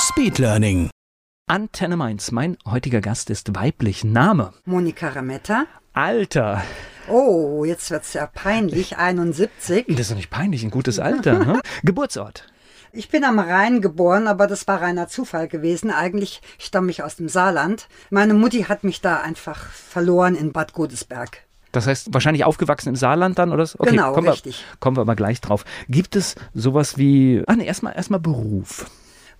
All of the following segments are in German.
Speedlearning. Antenne Mainz. Mein heutiger Gast ist weiblich. Name? Monika Rametta. Alter. Oh, jetzt wird's ja peinlich. 71. Das ist doch nicht peinlich, ein gutes Alter. ne? Geburtsort? Ich bin am Rhein geboren, aber das war reiner Zufall gewesen. Eigentlich stamme ich aus dem Saarland. Meine Mutti hat mich da einfach verloren in Bad Godesberg. Das heißt, wahrscheinlich aufgewachsen im Saarland dann, oder? so? Okay, Genau, kommen richtig. Wir, kommen wir aber gleich drauf. Gibt es sowas wie, ach nee, erstmal, erstmal Beruf.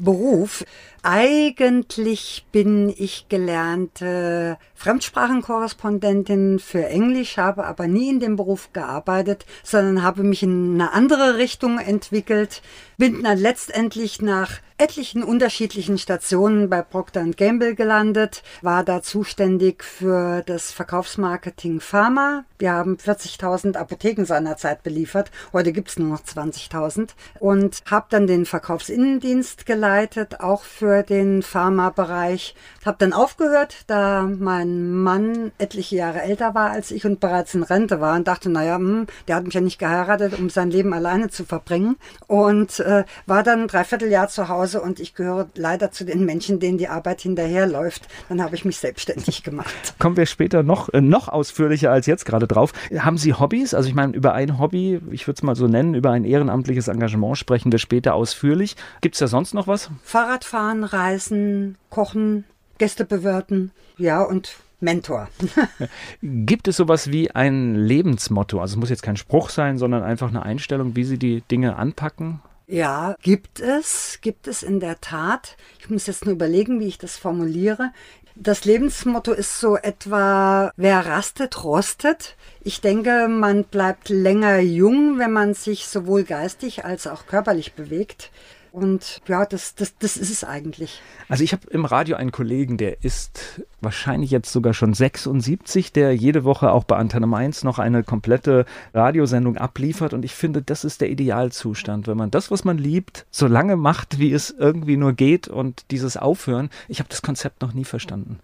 Beruf. Eigentlich bin ich gelernte Fremdsprachenkorrespondentin für Englisch, habe aber nie in dem Beruf gearbeitet, sondern habe mich in eine andere Richtung entwickelt. Bin dann letztendlich nach etlichen unterschiedlichen Stationen bei Procter Gamble gelandet, war da zuständig für das Verkaufsmarketing Pharma. Wir haben 40.000 Apotheken seinerzeit beliefert, heute gibt's nur noch 20.000 und habe dann den Verkaufsinnendienst geleitet, auch für den Pharmabereich. Habe dann aufgehört, da mein Mann etliche Jahre älter war als ich und bereits in Rente war und dachte, naja, hm, der hat mich ja nicht geheiratet, um sein Leben alleine zu verbringen und äh, war dann ein Dreivierteljahr zu Hause und ich gehöre leider zu den Menschen, denen die Arbeit hinterherläuft. Dann habe ich mich selbstständig gemacht. Kommen wir später noch, äh, noch ausführlicher als jetzt gerade drauf. Haben Sie Hobbys? Also ich meine, über ein Hobby, ich würde es mal so nennen, über ein ehrenamtliches Engagement sprechen wir später ausführlich. Gibt es da sonst noch was? Fahrradfahren, Reisen, Kochen, Gäste bewirten, ja und Mentor. Gibt es sowas wie ein Lebensmotto? Also es muss jetzt kein Spruch sein, sondern einfach eine Einstellung, wie Sie die Dinge anpacken? Ja, gibt es, gibt es in der Tat. Ich muss jetzt nur überlegen, wie ich das formuliere. Das Lebensmotto ist so etwa, wer rastet, rostet. Ich denke, man bleibt länger jung, wenn man sich sowohl geistig als auch körperlich bewegt. Und ja, das, das, das ist es eigentlich. Also ich habe im Radio einen Kollegen, der ist wahrscheinlich jetzt sogar schon 76, der jede Woche auch bei Antenne Mainz noch eine komplette Radiosendung abliefert. Und ich finde, das ist der Idealzustand, wenn man das, was man liebt, so lange macht, wie es irgendwie nur geht und dieses Aufhören. Ich habe das Konzept noch nie verstanden.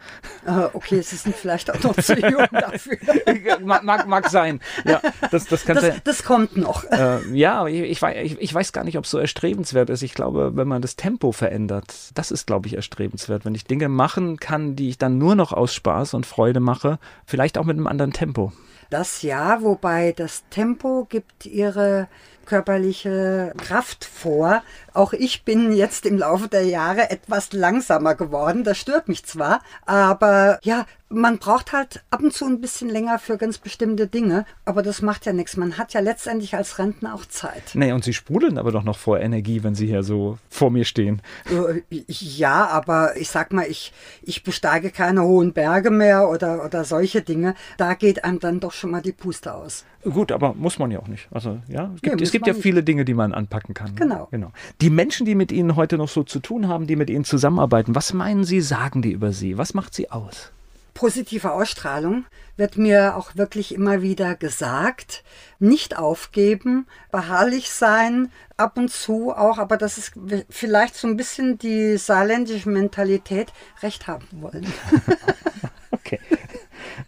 Äh, okay, Sie sind vielleicht auch noch zu jung dafür. mag, mag, mag sein. Ja, das, das Das, sein. das kommt noch. Äh, ja, ich, ich, ich weiß gar nicht, ob es so erstrebenswert ist. Ich glaube, wenn man das Tempo verändert, das ist, glaube ich, erstrebenswert. Wenn ich Dinge machen kann, die ich dann nur noch aus Spaß und Freude mache, vielleicht auch mit einem anderen Tempo. Das ja, wobei das Tempo gibt ihre körperliche Kraft vor. Auch ich bin jetzt im Laufe der Jahre etwas langsamer geworden. Das stört mich zwar, aber ja, man braucht halt ab und zu ein bisschen länger für ganz bestimmte Dinge, aber das macht ja nichts. Man hat ja letztendlich als Rentner auch Zeit. Nee, und Sie sprudeln aber doch noch vor Energie, wenn Sie hier so vor mir stehen. Äh, Ja, aber ich sag mal, ich, ich besteige keine hohen Berge mehr oder, oder solche Dinge. Da geht einem dann doch schon mal die Puste aus. Gut, aber muss man ja auch nicht. Also, ja, es gibt, muss es gibt ja nicht. viele Dinge, die man anpacken kann. Genau. genau. Die Menschen, die mit Ihnen heute noch so zu tun haben, die mit Ihnen zusammenarbeiten, was meinen Sie, sagen die über Sie? Was macht Sie aus? Positive Ausstrahlung wird mir auch wirklich immer wieder gesagt. Nicht aufgeben, beharrlich sein, ab und zu auch, aber das ist vielleicht so ein bisschen die saarländische Mentalität, Recht haben wollen. Okay.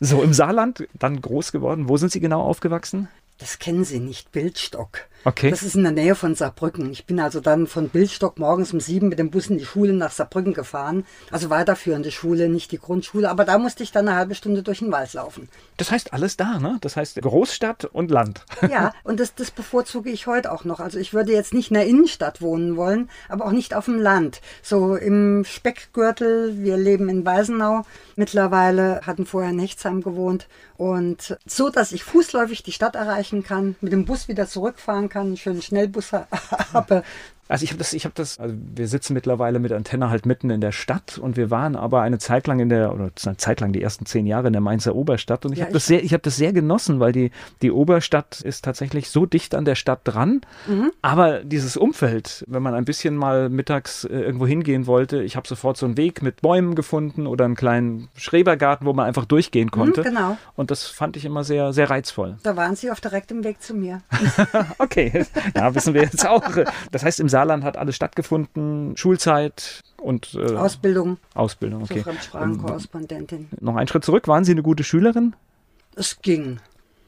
So, im Saarland, dann groß geworden. Wo sind Sie genau aufgewachsen? Das kennen Sie nicht, Bildstock. Okay. Das ist in der Nähe von Saarbrücken. Ich bin also dann von Bildstock morgens um sieben mit dem Bus in die Schule nach Saarbrücken gefahren. Also weiterführende Schule, nicht die Grundschule. Aber da musste ich dann eine halbe Stunde durch den Wald laufen. Das heißt alles da, ne? Das heißt Großstadt und Land. Ja, und das, das bevorzuge ich heute auch noch. Also ich würde jetzt nicht in der Innenstadt wohnen wollen, aber auch nicht auf dem Land. So im Speckgürtel, wir leben in Weisenau mittlerweile, hatten vorher in Hechtsheim gewohnt. Und so, dass ich fußläufig die Stadt erreichen kann, mit dem Bus wieder zurückfahren kann, schönen Schnellbus ha- habe. Also ich habe das, ich habe das, also wir sitzen mittlerweile mit Antenne halt mitten in der Stadt und wir waren aber eine Zeit lang in der, oder eine Zeit lang die ersten zehn Jahre in der Mainzer Oberstadt und ich Ja, habe das sehr, ich habe das sehr genossen, weil die, die Oberstadt ist tatsächlich so dicht an der Stadt dran, Mhm. aber dieses Umfeld, wenn man ein bisschen mal mittags äh, irgendwo hingehen wollte, ich habe sofort so einen Weg mit Bäumen gefunden oder einen kleinen Schrebergarten, wo man einfach durchgehen konnte. genau. Und das fand ich immer sehr, sehr reizvoll. Da waren Sie auf direktem Weg zu mir. Okay, ja, wissen wir jetzt auch. Das heißt, im Saarland hat alles stattgefunden, Schulzeit und äh, Ausbildung Ausbildung. zur Okay. Fremdsprachenkorrespondentin. Noch einen Schritt zurück. Waren Sie eine gute Schülerin? Es ging.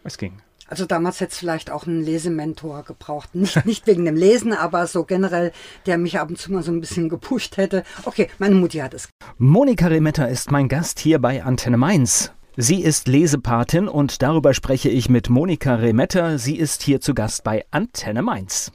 Es ging. Also damals hätte es vielleicht auch einen Lesementor gebraucht. Nicht, nicht wegen dem Lesen, aber so generell, der mich ab und zu mal so ein bisschen gepusht hätte. Okay, meine Mutti hat es. Monika Remetter ist mein Gast hier bei Antenne Mainz. Sie ist Lesepatin und darüber spreche ich mit Monika Remetter. Sie ist hier zu Gast bei Antenne Mainz.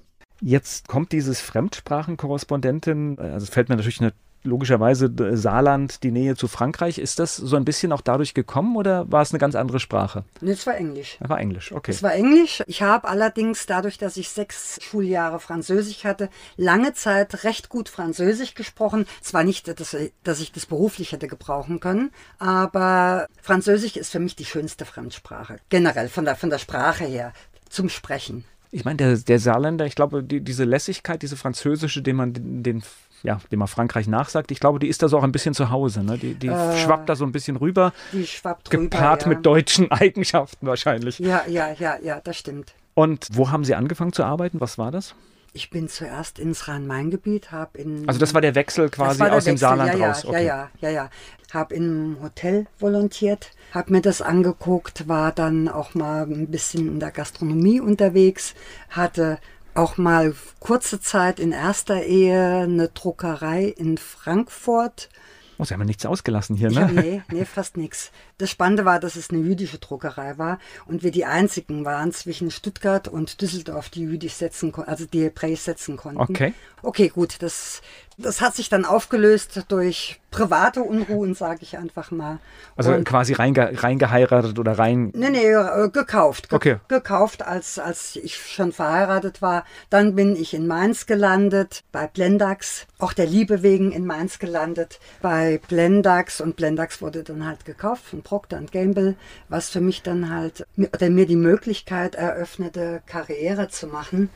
Jetzt kommt dieses Fremdsprachenkorrespondentin, also es fällt mir natürlich eine, logischerweise äh, Saarland, die Nähe zu Frankreich. Ist das so ein bisschen auch dadurch gekommen oder war es eine ganz andere Sprache? Es war Englisch. Das war Englisch, okay. Es war Englisch. Ich habe allerdings dadurch, dass ich sechs Schuljahre Französisch hatte, lange Zeit recht gut Französisch gesprochen. Zwar nicht, dass, dass ich das beruflich hätte gebrauchen können, aber Französisch ist für mich die schönste Fremdsprache. Generell von der, von der Sprache her zum Sprechen. Ich meine, der, der Saarländer, ich glaube, die, diese Lässigkeit, diese französische, den man den, den ja, dem man Frankreich nachsagt, ich glaube, die ist da so auch ein bisschen zu Hause. Ne? Die, die Äh, schwappt da so ein bisschen rüber, Die schwappt gepaart ja. mit deutschen Eigenschaften wahrscheinlich. Ja, ja, ja, ja, das stimmt. Und wo haben Sie angefangen zu arbeiten? Was war das? Ich bin zuerst ins Rhein-Main-Gebiet, habe in Also das war der Wechsel quasi der aus dem Wechsel, Saarland ja, ja, raus. Okay. Ja, ja, ja, ja. Habe im Hotel volontiert, habe mir das angeguckt, war dann auch mal ein bisschen in der Gastronomie unterwegs, hatte auch mal kurze Zeit in erster Ehe eine Druckerei in Frankfurt. Oh, Sie haben ja nichts ausgelassen hier, ne? hab, nee, nee, fast nichts. Das Spannende war, dass es eine jüdische Druckerei war und wir die einzigen waren zwischen Stuttgart und Düsseldorf, die jüdisch setzen konnten, also die Hebräisch setzen konnten. Okay. Okay, gut, das, das hat sich dann aufgelöst durch private Unruhen, sage ich einfach mal. Also und, quasi reinge reingeheiratet oder rein. Nee, nee, äh, gekauft. Ge Okay. Gekauft, als, als ich schon verheiratet war. Dann bin ich in Mainz gelandet, bei Blendax. Auch der Liebe wegen in Mainz gelandet, bei Blendax. Und Blendax wurde dann halt gekauft von Procter Gamble, was für mich dann halt, oder mir die Möglichkeit eröffnete, Karriere zu machen,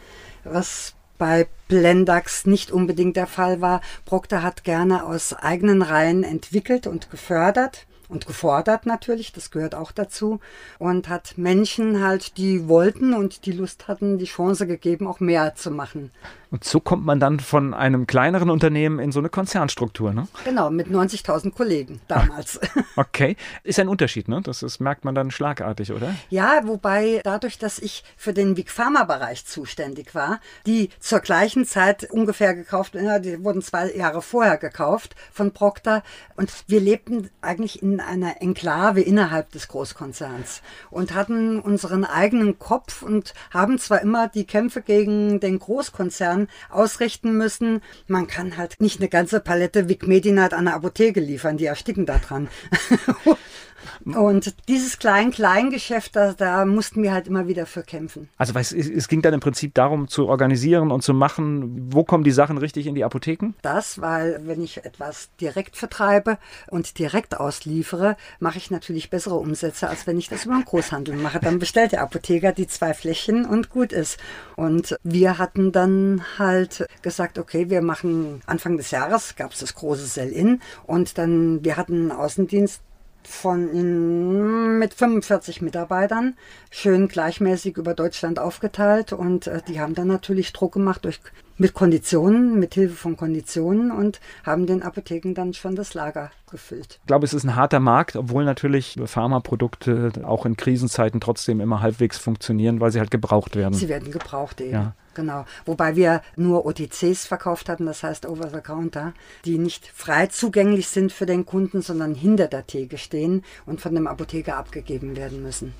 was bei Blendax nicht unbedingt der Fall war. Procter hat gerne aus eigenen Reihen entwickelt und gefördert und gefordert natürlich, das gehört auch dazu und hat Menschen halt, die wollten und die Lust hatten, die Chance gegeben, auch mehr zu machen. Und so kommt man dann von einem kleineren Unternehmen in so eine Konzernstruktur, ne? Genau, mit 90.000 Kollegen damals. Okay. Ist ein Unterschied, ne? Das ist, merkt man dann schlagartig, oder? Ja, wobei dadurch, dass ich für den Big Pharma Bereich zuständig war, die zur gleichen Zeit ungefähr gekauft, ja, die wurden zwei Jahre vorher gekauft von Procter und wir lebten eigentlich in einer Enklave innerhalb des Großkonzerns und hatten unseren eigenen Kopf und haben zwar immer die Kämpfe gegen den Großkonzern ausrichten müssen, man kann halt nicht eine ganze Palette Vic Medinat an eine Apotheke liefern, die ersticken da dran. Und dieses Klein-Klein-Geschäft, da, da mussten wir halt immer wieder für kämpfen. Also es, es ging dann im Prinzip darum zu organisieren und zu machen, wo kommen die Sachen richtig in die Apotheken? Das, weil wenn ich etwas direkt vertreibe und direkt ausliefere, mache ich natürlich bessere Umsätze, als wenn ich das über den Großhandel mache. Dann bestellt der Apotheker die zwei Fläschchen und gut ist. Und wir hatten dann halt gesagt, okay, wir machen Anfang des Jahres, gab es das große Sell-In und dann, wir hatten einen Außendienst von in, mit 45 Mitarbeitern, schön gleichmäßig über Deutschland aufgeteilt und äh, die haben dann natürlich Druck gemacht durch mit Konditionen, mit Hilfe von Konditionen und haben den Apotheken dann schon das Lager gefüllt. Ich glaube, es ist ein harter Markt, obwohl natürlich Pharmaprodukte auch in Krisenzeiten trotzdem immer halbwegs funktionieren, weil sie halt gebraucht werden. Sie werden gebraucht eben. Ja. Genau. Wobei wir nur OTCs verkauft hatten, das heißt Over the Counter, die nicht frei zugänglich sind für den Kunden, sondern hinter der Theke stehen und von dem Apotheker abgegeben werden müssen.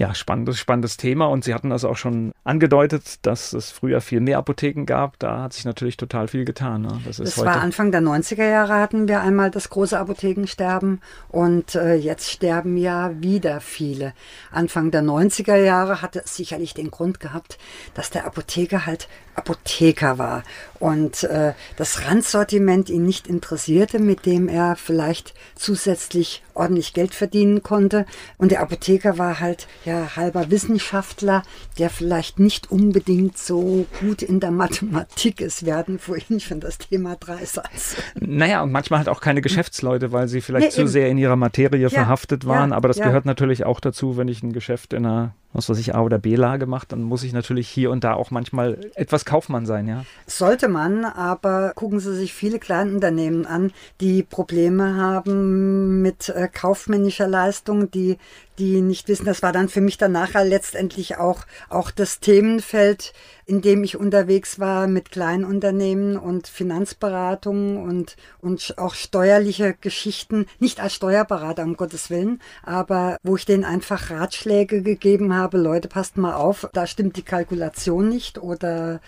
Ja, spannendes, spannendes Thema. Und Sie hatten das auch schon angedeutet, dass es früher viel mehr Apotheken gab. Da hat sich natürlich total viel getan. Ne? Das, ist das war Anfang der 90er Jahre hatten wir einmal das große Apothekensterben und äh, jetzt sterben ja wieder viele. Anfang der 90er Jahre hatte es sicherlich den Grund gehabt, dass der Apotheker halt Apotheker war und äh, das Randsortiment ihn nicht interessierte, mit dem er vielleicht zusätzlich ordentlich Geld verdienen konnte. Und der Apotheker war halt ja halber Wissenschaftler, der vielleicht nicht unbedingt so gut in der Mathematik ist. Wir hatten vorhin schon das Thema Dreisatz. Naja, und manchmal halt auch keine Geschäftsleute, weil sie vielleicht nee, zu eben. sehr in ihrer Materie ja, verhaftet waren. Ja, Aber das ja. gehört natürlich auch dazu, wenn ich ein Geschäft in einer was weiß ich, A- oder B-Lage macht, dann muss ich natürlich hier und da auch manchmal etwas Kaufmann sein, ja. Sollte man, aber gucken Sie sich viele Kleinunternehmen an, die Probleme haben mit äh, kaufmännischer Leistung, die die nicht wissen. Das war dann für mich dann nachher letztendlich auch, auch das Themenfeld, in dem ich unterwegs war mit Kleinunternehmen und Finanzberatung und, und auch steuerliche Geschichten. Nicht als Steuerberater, um Gottes Willen, aber wo ich denen einfach Ratschläge gegeben habe. Leute, passt mal auf, da stimmt die Kalkulation nicht oder,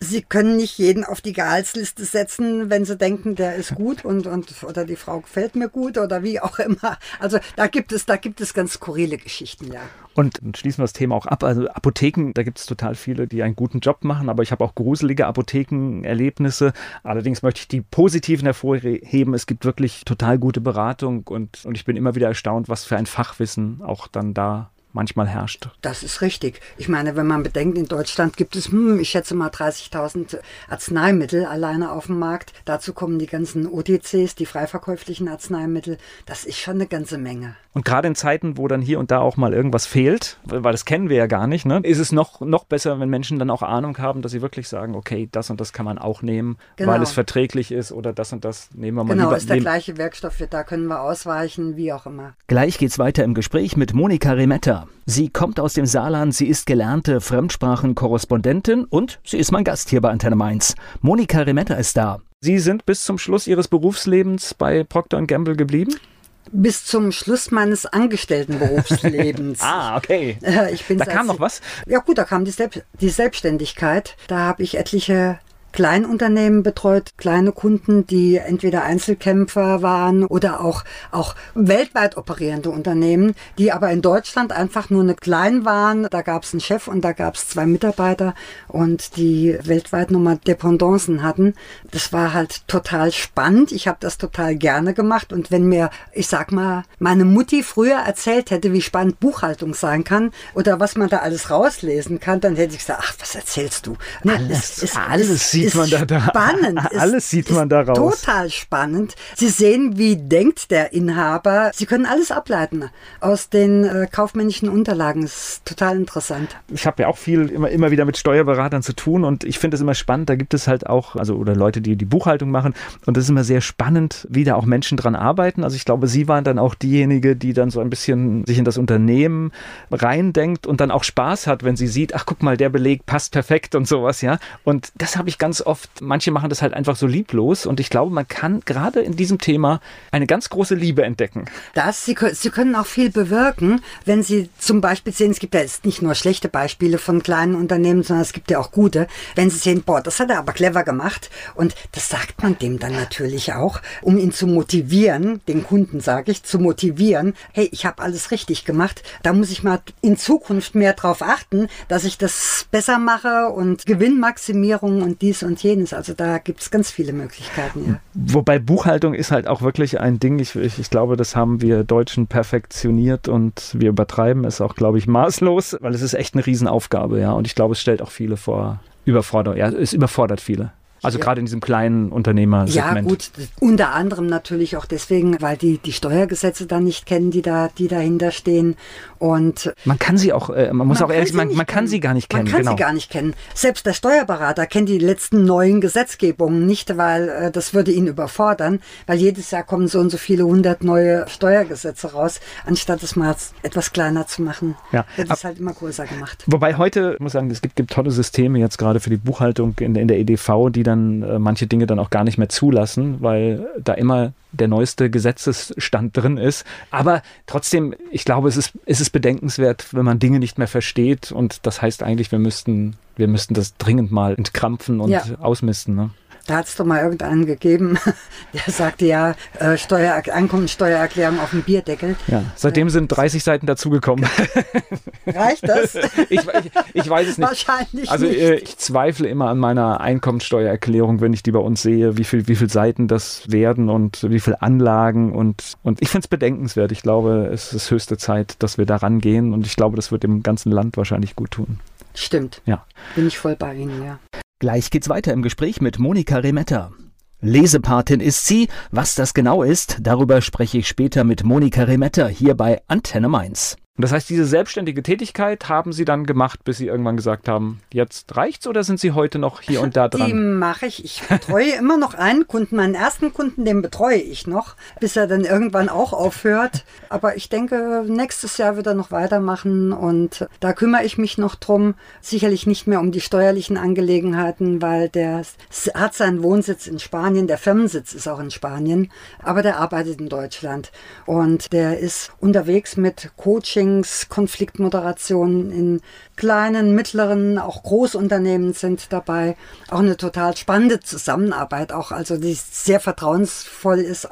Sie können nicht jeden auf die Gehaltsliste setzen, wenn Sie denken, der ist gut und, und oder die Frau gefällt mir gut oder wie auch immer. Also da gibt es, da gibt es ganz skurrile Geschichten, ja. Und schließen wir das Thema auch ab. Also Apotheken, da gibt es total viele, die einen guten Job machen, aber ich habe auch gruselige Apothekenerlebnisse. Allerdings möchte ich die positiven hervorheben. Es gibt wirklich total gute Beratung und, und ich bin immer wieder erstaunt, was für ein Fachwissen auch dann da manchmal herrscht. Das ist richtig. Ich meine, wenn man bedenkt, in Deutschland gibt es, hm, ich schätze mal 30.000 Arzneimittel alleine auf dem Markt. Dazu kommen die ganzen OTCs, die freiverkäuflichen Arzneimittel. Das ist schon eine ganze Menge. Und gerade in Zeiten, wo dann hier und da auch mal irgendwas fehlt, weil das kennen wir ja gar nicht, ne, ist es noch, noch besser, wenn Menschen dann auch Ahnung haben, dass sie wirklich sagen, okay, das und das kann man auch nehmen, genau. weil es verträglich ist oder das und das nehmen wir mal Genau, lieber, ist der gleiche Werkstoff, da können wir ausweichen, wie auch immer. Gleich geht's weiter im Gespräch mit Monika Remetta. Sie kommt aus dem Saarland, sie ist gelernte Fremdsprachenkorrespondentin und sie ist mein Gast hier bei Antenne Mainz. Monika Remetta ist da. Sie sind bis zum Schluss Ihres Berufslebens bei Procter Gamble geblieben? Bis zum Schluss meines Angestelltenberufslebens. ah, okay. Ich bin da kam noch was? Ja gut, da kam die, Selbst die Selbstständigkeit. Da habe ich etliche Kleinunternehmen betreut, kleine Kunden, die entweder Einzelkämpfer waren oder auch, auch weltweit operierende Unternehmen, die aber in Deutschland einfach nur eine klein waren. Da gab es einen Chef und da gab es zwei Mitarbeiter und die weltweit nochmal Dependancen hatten. Das war halt total spannend. Ich habe das total gerne gemacht und wenn mir, ich sag mal, meine Mutti früher erzählt hätte, wie spannend Buchhaltung sein kann oder was man da alles rauslesen kann, dann hätte ich gesagt, ach, was erzählst du? Ne, alles, ist, alles sieht man da, da. Spannend. alles sieht man da raus. Total spannend. Sie sehen, wie denkt der Inhaber. Sie können alles ableiten aus den äh, kaufmännischen Unterlagen. Das ist total interessant. Ich habe ja auch viel immer, immer wieder mit Steuerberatern zu tun und ich finde es immer spannend. Da gibt es halt auch, also oder Leute, die die Buchhaltung machen und das ist immer sehr spannend, wie da auch Menschen dran arbeiten. Also ich glaube, Sie waren dann auch diejenige, die dann so ein bisschen sich in das Unternehmen reindenkt und dann auch Spaß hat, wenn sie sieht, ach guck mal, der Beleg passt perfekt und sowas, ja. Und das habe ich ganz ganz oft, manche machen das halt einfach so lieblos und ich glaube, man kann gerade in diesem Thema eine ganz große Liebe entdecken. Das, sie, sie können auch viel bewirken, wenn sie zum Beispiel sehen, es gibt ja jetzt nicht nur schlechte Beispiele von kleinen Unternehmen, sondern es gibt ja auch gute. Wenn sie sehen, boah, das hat er aber clever gemacht und das sagt man dem dann natürlich auch, um ihn zu motivieren, den Kunden sage ich, zu motivieren, hey, ich habe alles richtig gemacht, da muss ich mal in Zukunft mehr drauf achten, dass ich das besser mache und Gewinnmaximierung und dies dies und jenes. Also da gibt es ganz viele Möglichkeiten. Ja. Wobei Buchhaltung ist halt auch wirklich ein Ding. Ich, ich, ich, glaube, das haben wir Deutschen perfektioniert und wir übertreiben es auch, glaube ich, maßlos, weil es ist echt eine Riesenaufgabe, ja. Und ich glaube, es stellt auch viele vor Überforderung. Ja, es überfordert viele. Also ja. gerade in diesem kleinen Unternehmersegment. Ja gut, unter anderem natürlich auch deswegen, weil die die Steuergesetze da nicht kennen, die da die dahinter stehen und man kann sie auch, äh, man muss man auch ehrlich, man, man kann sie gar nicht kennen. Man kann genau. sie gar nicht kennen. Selbst der Steuerberater kennt die letzten neuen Gesetzgebungen nicht, weil äh, das würde ihn überfordern, weil jedes Jahr kommen so und so viele hundert neue Steuergesetze raus, anstatt es mal etwas kleiner zu machen. Ja, wird es halt immer größer gemacht. Wobei heute, ich muss sagen, es gibt, gibt tolle Systeme jetzt gerade für die Buchhaltung in, in der EDV, die dann äh, manche Dinge dann auch gar nicht mehr zulassen, weil da immer der neueste Gesetzesstand drin ist. Aber trotzdem, ich glaube, es ist, es ist bedenkenswert, wenn man Dinge nicht mehr versteht. Und das heißt eigentlich, wir müssten, wir müssten das dringend mal entkrampfen und ja. ausmisten. Ne? Da hat es doch mal irgendeinen gegeben, der sagte ja, äh, Steuer, Einkommensteuererklärung auf dem Bierdeckel. Ja, seitdem äh, sind 30 Seiten dazugekommen. Reicht das? ich, ich, ich, weiß es nicht. Wahrscheinlich also nicht. Äh, ich zweifle immer an meiner Einkommensteuererklärung, wenn ich die bei uns sehe, wie viele wie viel Seiten das werden und wie viele Anlagen. Und, und ich finde es bedenkenswert. Ich glaube, es ist höchste Zeit, dass wir da rangehen und ich glaube, das wird dem ganzen Land wahrscheinlich gut tun. Stimmt. Ja. Bin ich voll bei Ihnen, ja. Gleich geht's weiter im Gespräch mit Monika Remetta. Lesepatin ist sie. Was das genau ist, darüber spreche ich später mit Monika Remetta hier bei Antenne Mainz. Und das heißt, diese selbstständige Tätigkeit haben Sie dann gemacht, bis Sie irgendwann gesagt haben, jetzt reicht's oder sind Sie heute noch hier und da dran? Die mache ich. Ich betreue immer noch einen Kunden. Meinen ersten Kunden, den betreue ich noch, bis er dann irgendwann auch aufhört. Aber ich denke, nächstes Jahr wird er noch weitermachen und da kümmere ich mich noch drum. Sicherlich nicht mehr um die steuerlichen Angelegenheiten, weil der hat seinen Wohnsitz in Spanien, der Firmensitz ist auch in Spanien, aber der arbeitet in Deutschland und der ist unterwegs mit Coaching Coachings, Konfliktmoderationen in kleinen, mittleren, auch Großunternehmen sind dabei. Auch eine total spannende Zusammenarbeit, auch also die sehr vertrauensvoll ist,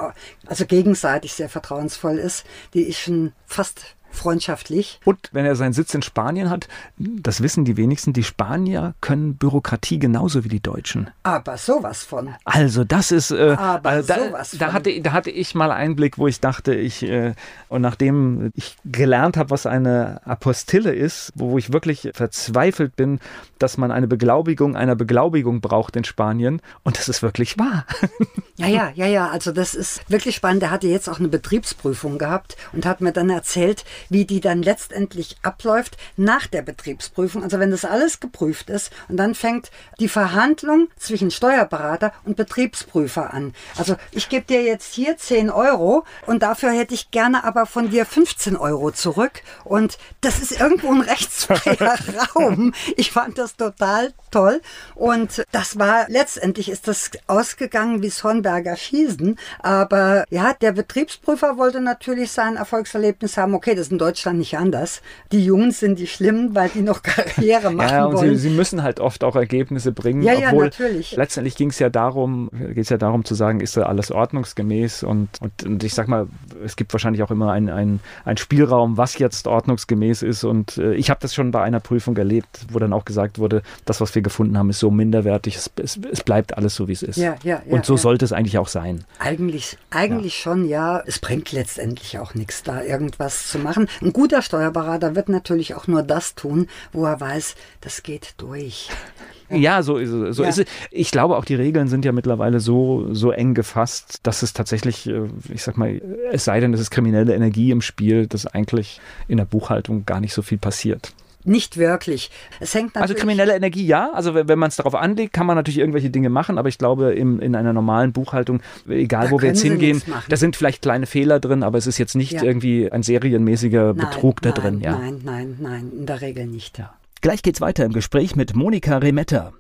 also gegenseitig sehr vertrauensvoll ist, die ich schon fast freundschaftlich. Und wenn er seinen Sitz in Spanien hat, das wissen die wenigsten, die Spanier können Bürokratie genauso wie die Deutschen. Aber sowas von. Also das ist, äh, Aber also da, sowas da, hatte, da hatte ich mal einen Blick, wo ich dachte, ich, äh, und nachdem ich gelernt habe, was eine Apostille ist, wo ich wirklich verzweifelt bin, dass man eine Beglaubigung einer Beglaubigung braucht in Spanien. Und das ist wirklich wahr. Ja, ja, ja, ja. Also das ist wirklich spannend. Er hatte jetzt auch eine Betriebsprüfung gehabt und hat mir dann erzählt, wie die dann letztendlich abläuft nach der Betriebsprüfung. Also wenn das alles geprüft ist und dann fängt die Verhandlung zwischen Steuerberater und Betriebsprüfer an. Also ich gebe dir jetzt hier 10 Euro und dafür hätte ich gerne aber von dir 15 Euro zurück. Und das ist irgendwo ein rechtsfreier Raum. Ich fand das total toll. Und das war letztendlich ist das ausgegangen wie Sonnberger Schießen. Aber ja, der Betriebsprüfer wollte natürlich sein Erfolgserlebnis haben. Okay, das ist in Deutschland nicht anders. Die Jungs sind die Schlimmen, weil die noch Karriere machen ja, und wollen. Sie, sie, müssen halt oft auch Ergebnisse bringen. Ja, ja, natürlich. Letztendlich ging es ja darum, geht es ja darum zu sagen, ist da alles ordnungsgemäß und, und, und ich sag mal, es gibt wahrscheinlich auch immer einen ein Spielraum, was jetzt ordnungsgemäß ist. Und äh, ich habe das schon bei einer Prüfung erlebt, wo dann auch gesagt wurde, das, was wir gefunden haben, ist so minderwertig, es, es, es bleibt alles so, wie es ist. Ja, ja, ja, und so sollte es eigentlich auch sein. Eigentlich, eigentlich schon, ja. Es bringt letztendlich auch nichts, da irgendwas zu machen machen. Ein guter Steuerberater wird natürlich auch nur das tun, wo er weiß, das geht durch. Ja, so ist es. So ja. ist es. Ich glaube, auch die Regeln sind ja mittlerweile so, so eng gefasst, dass es tatsächlich, äh, ich sag mal, es sei denn, es ist kriminelle Energie im Spiel, dass eigentlich in der Buchhaltung gar nicht so viel passiert. Nicht wirklich. Es hängt also kriminelle Energie ja. Also wenn, wenn man es darauf anlegt, kann man natürlich irgendwelche Dinge machen. Aber ich glaube, im, in einer normalen Buchhaltung, egal da wo wir jetzt hingehen, da sind vielleicht kleine Fehler drin, aber es ist jetzt nicht ja. irgendwie ein serienmäßiger nein, Betrug da nein, drin. Ja. Nein, nein, nein, in der Regel nicht. Ja. Gleich geht's weiter im Gespräch mit Monika Remetta.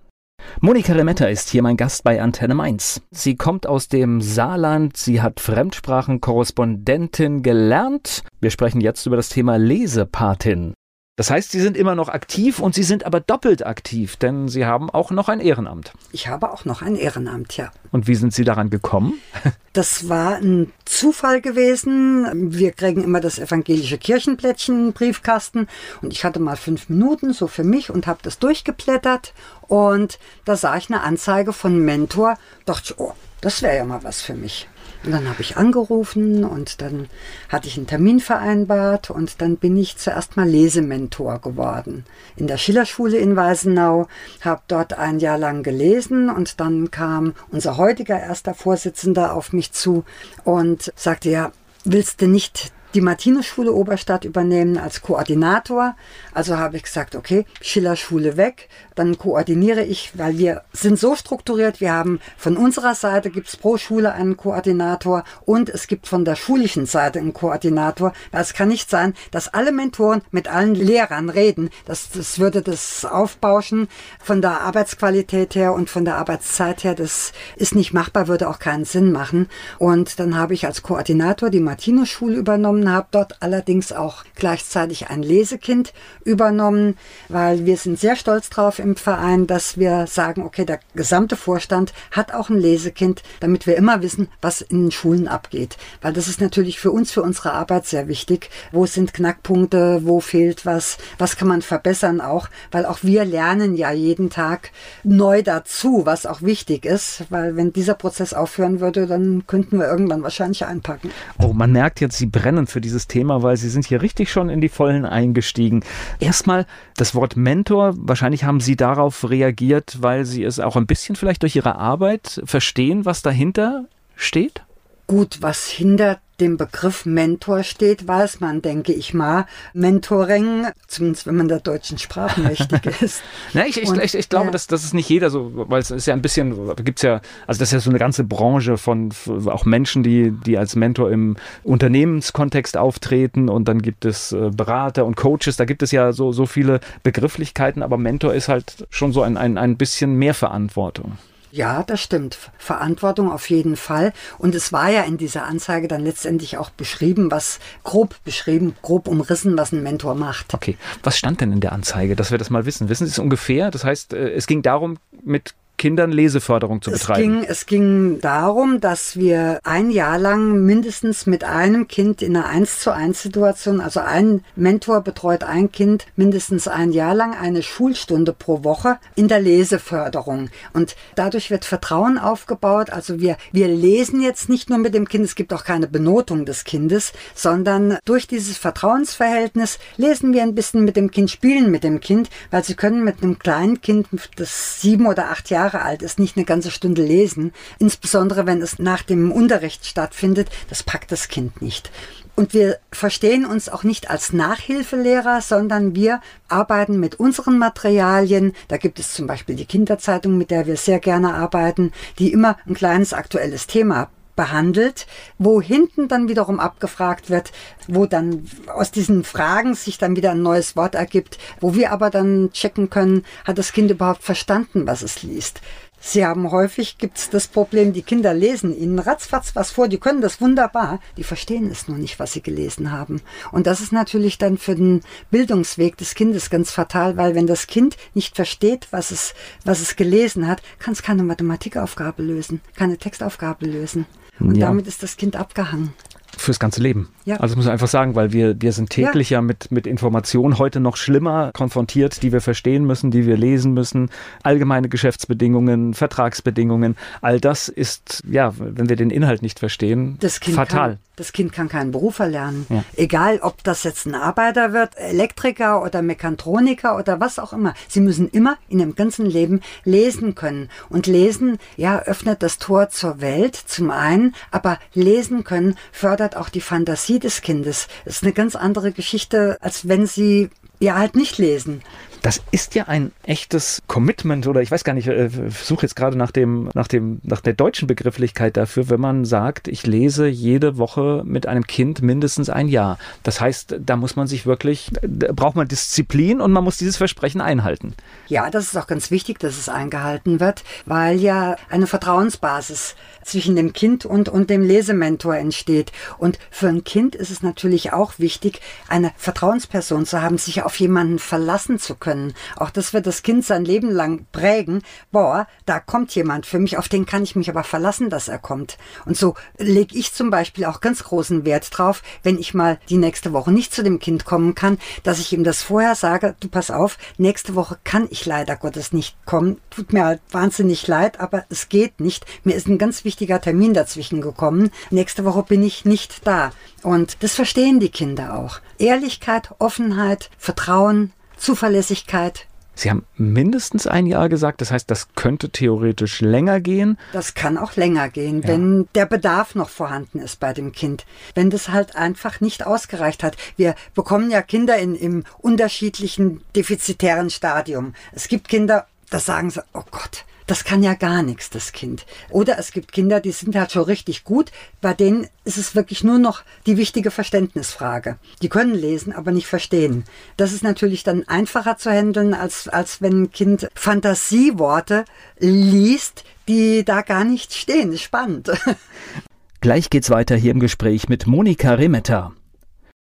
Monika Remetta ist hier mein Gast bei Antenne Mainz. Sie kommt aus dem Saarland, sie hat Fremdsprachenkorrespondentin gelernt. Wir sprechen jetzt über das Thema Lesepatin. Das heißt, Sie sind immer noch aktiv und Sie sind aber doppelt aktiv, denn Sie haben auch noch ein Ehrenamt. Ich habe auch noch ein Ehrenamt, ja. Und wie sind Sie daran gekommen? Das war ein Zufall gewesen. Wir kriegen immer das evangelische Kirchenplättchen Briefkasten und ich hatte mal fünf Minuten so für mich und habe das durchgeblättert und da sah ich eine Anzeige von Mentor. Dachte ich, oh, das wäre ja mal was für mich. Und dann habe ich angerufen und dann hatte ich einen Termin vereinbart und dann bin ich zuerst mal Lesementor geworden. In der Schillerschule in Weisenau, habe dort ein Jahr lang gelesen und dann kam unser heutiger erster Vorsitzender auf mich zu und sagte, ja, willst du nicht die Martinusschule Oberstadt übernehmen als Koordinator. Also habe ich gesagt, okay, Schillerschule weg, dann koordiniere ich, weil wir sind so strukturiert, wir haben von unserer Seite gibt es pro Schule einen Koordinator und es gibt von der schulischen Seite einen Koordinator. Weil es kann nicht sein, dass alle Mentoren mit allen Lehrern reden. Das, das würde das aufbauschen von der Arbeitsqualität her und von der Arbeitszeit her. Das ist nicht machbar, würde auch keinen Sinn machen. Und dann habe ich als Koordinator die Martinus-Schule übernommen, habe dort allerdings auch gleichzeitig ein Lesekind übernommen, weil wir sind sehr stolz drauf im Verein, dass wir sagen, okay, der gesamte Vorstand hat auch ein Lesekind, damit wir immer wissen, was in den Schulen abgeht. Weil das ist natürlich für uns, für unsere Arbeit sehr wichtig. Wo sind Knackpunkte, wo fehlt was, was kann man verbessern auch, weil auch wir lernen ja jeden Tag neu dazu, was auch wichtig ist, weil wenn dieser Prozess aufhören würde, dann könnten wir irgendwann wahrscheinlich einpacken. Oh, man merkt jetzt, Sie brennen für dieses Thema, weil Sie sind hier richtig schon in die Vollen eingestiegen. Erstmal das Wort Mentor. Wahrscheinlich haben Sie darauf reagiert, weil Sie es auch ein bisschen vielleicht durch Ihre Arbeit verstehen, was dahinter steht? Gut, was hindert dem Begriff Mentor steht, weiß man, denke ich mal. Mentoring, zumindest wenn man der deutschen Sprache mächtig ist. Na, ich, ich, Und, ich, ich, glaube, ja. dass das ist nicht jeder so, weil es ist ja ein bisschen, gibt es ja, also das ist ja so eine ganze Branche von auch Menschen, die, die als Mentor im Unternehmenskontext auftreten und dann gibt es äh, Berater und Coaches, da gibt es ja so, so viele Begrifflichkeiten, aber Mentor ist halt schon so ein, ein, ein bisschen mehr Verantwortung. Ja, das stimmt. Verantwortung auf jeden Fall. Und es war ja in dieser Anzeige dann letztendlich auch beschrieben, was grob beschrieben, grob umrissen, was ein Mentor macht. Okay. Was stand denn in der Anzeige, dass wir das mal wissen? Wissen Sie es ungefähr? Das heißt, äh, es ging darum, mit Kindern Leseförderung zu betreiben? Es ging, es ging darum, dass wir ein Jahr lang mindestens mit einem Kind in einer 1 zu 1 Situation, also ein Mentor betreut ein Kind mindestens ein Jahr lang eine Schulstunde pro Woche in der Leseförderung. Und dadurch wird Vertrauen aufgebaut. Also wir, wir lesen jetzt nicht nur mit dem Kind, es gibt auch keine Benotung des Kindes, sondern durch dieses Vertrauensverhältnis lesen wir ein bisschen mit dem Kind, spielen mit dem Kind, weil sie können mit einem kleinen Kind, das sieben oder acht Jahre Jahre alt ist, nicht eine ganze Stunde lesen, insbesondere wenn es nach dem Unterricht stattfindet, das packt das Kind nicht. Und wir verstehen uns auch nicht als Nachhilfelehrer, sondern wir arbeiten mit unseren Materialien. Da gibt es zum Beispiel die Kinderzeitung, mit der wir sehr gerne arbeiten, die immer ein kleines aktuelles Thema behandelt, wo hinten dann wiederum abgefragt wird, wo dann aus diesen Fragen sich dann wieder ein neues Wort ergibt, wo wir aber dann checken können, hat das Kind überhaupt verstanden, was es liest. Sie haben häufig gibt's das Problem, die Kinder lesen ihnen ratzfatz was vor, die können das wunderbar, die verstehen es nur nicht, was sie gelesen haben. Und das ist natürlich dann für den Bildungsweg des Kindes ganz fatal, weil wenn das Kind nicht versteht, was es, was es gelesen hat, kann es keine Mathematikaufgabe lösen, keine Textaufgabe lösen. Und ja. damit ist das Kind abgehangen. Fürs ganze Leben. Ja. Also das muss man einfach sagen, weil wir, wir sind täglich ja, ja mit, mit Informationen heute noch schlimmer konfrontiert, die wir verstehen müssen, die wir lesen müssen. Allgemeine Geschäftsbedingungen, Vertragsbedingungen, all das ist, ja, wenn wir den Inhalt nicht verstehen, fatal. Kann, das Kind kann keinen Beruf erlernen. Ja. Egal, ob das jetzt ein Arbeiter wird, Elektriker oder Mechatroniker oder was auch immer. Sie müssen immer in ihrem ganzen Leben lesen können. Und lesen, ja, öffnet das Tor zur Welt zum einen, aber lesen können fördert auch die Fantasie des Kindes. Das ist eine ganz andere Geschichte, als wenn sie ja halt nicht lesen. Das ist ja ein echtes Commitment oder ich weiß gar nicht, äh, suche jetzt gerade nach dem, nach dem, nach der deutschen Begrifflichkeit dafür, wenn man sagt, ich lese jede Woche mit einem Kind mindestens ein Jahr. Das heißt, da muss man sich wirklich, da braucht man Disziplin und man muss dieses Versprechen einhalten. Ja, das ist auch ganz wichtig, dass es eingehalten wird, weil ja eine Vertrauensbasis zwischen dem Kind und, und dem Lesementor entsteht. Und für ein Kind ist es natürlich auch wichtig, eine Vertrauensperson zu haben, sich auf jemanden verlassen zu können. Auch das wird das Kind sein Leben lang prägen. Boah, da kommt jemand für mich, auf den kann ich mich aber verlassen, dass er kommt. Und so lege ich zum Beispiel auch ganz großen Wert drauf, wenn ich mal die nächste Woche nicht zu dem Kind kommen kann, dass ich ihm das vorher sage, du pass auf, nächste Woche kann ich leider Gottes nicht kommen. Tut mir halt wahnsinnig leid, aber es geht nicht. Mir ist ein ganz wichtiger Termin dazwischen gekommen. Nächste Woche bin ich nicht da. Und das verstehen die Kinder auch. Ehrlichkeit, Offenheit, Vertrauen, Zuverlässigkeit, Sie haben mindestens ein Jahr gesagt, das heißt, das könnte theoretisch länger gehen. Das kann auch länger gehen, ja. wenn der Bedarf noch vorhanden ist bei dem Kind. Wenn das halt einfach nicht ausgereicht hat. Wir bekommen ja Kinder in, im unterschiedlichen defizitären Stadium. Es gibt Kinder, da sagen sie, oh Gott, das kann ja gar nichts, das Kind. Oder es gibt Kinder, die sind halt schon richtig gut. Bei denen ist es wirklich nur noch die wichtige Verständnisfrage. Die können lesen, aber nicht verstehen. Das ist natürlich dann einfacher zu handeln, als, als wenn ein Kind Fantasieworte liest, die da gar nicht stehen. Spannend. Gleich geht's weiter hier im Gespräch mit Monika Remetta.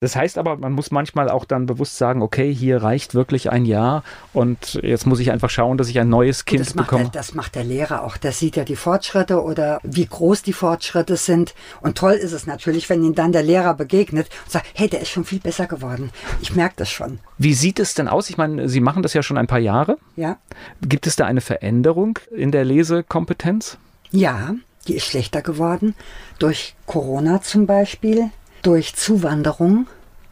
Das heißt aber, man muss manchmal auch dann bewusst sagen, okay, hier reicht wirklich ein Jahr und jetzt muss ich einfach schauen, dass ich ein neues Kind das bekomme. Der, das macht der Lehrer auch. Der sieht ja die Fortschritte oder wie groß die Fortschritte sind. Und toll ist es natürlich, wenn ihm dann der Lehrer begegnet und sagt, hey, der ist schon viel besser geworden. Ich merke das schon. Wie sieht es denn aus? Ich meine, Sie machen das ja schon ein paar Jahre. Ja. Gibt es da eine Veränderung in der Lesekompetenz? Ja, die ist schlechter geworden. Durch Corona zum Beispiel durch Zuwanderung.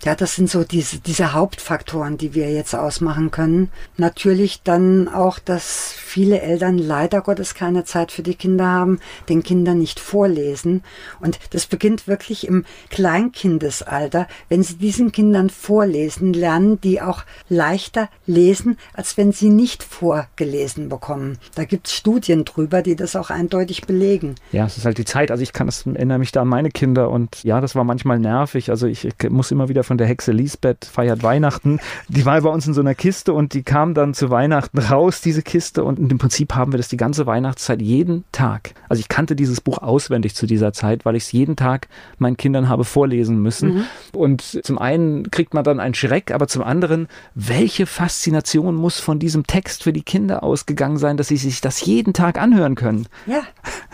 Ja, das sind so diese, diese Hauptfaktoren, die wir jetzt ausmachen können. Natürlich dann auch, dass viele Eltern leider Gottes keine Zeit für die Kinder haben, den Kindern nicht vorlesen. Und das beginnt wirklich im Kleinkindesalter. Wenn sie diesen Kindern vorlesen, lernen die auch leichter lesen, als wenn sie nicht vorgelesen bekommen. Da gibt es Studien drüber, die das auch eindeutig belegen. Ja, es ist halt die Zeit. Also ich kann es erinnere mich da an meine Kinder und ja, das war manchmal nervig. Also ich, ich muss immer wieder von von der Hexe Lisbeth feiert Weihnachten. Die war bei uns in so einer Kiste und die kam dann zu Weihnachten raus, diese Kiste. Und im Prinzip haben wir das die ganze Weihnachtszeit jeden Tag. Also ich kannte dieses Buch auswendig zu dieser Zeit, weil ich es jeden Tag meinen Kindern habe vorlesen müssen. Mhm. Und zum einen kriegt man dann einen Schreck, aber zum anderen, welche Faszination muss von diesem Text für die Kinder ausgegangen sein, dass sie sich das jeden Tag anhören können? Ja,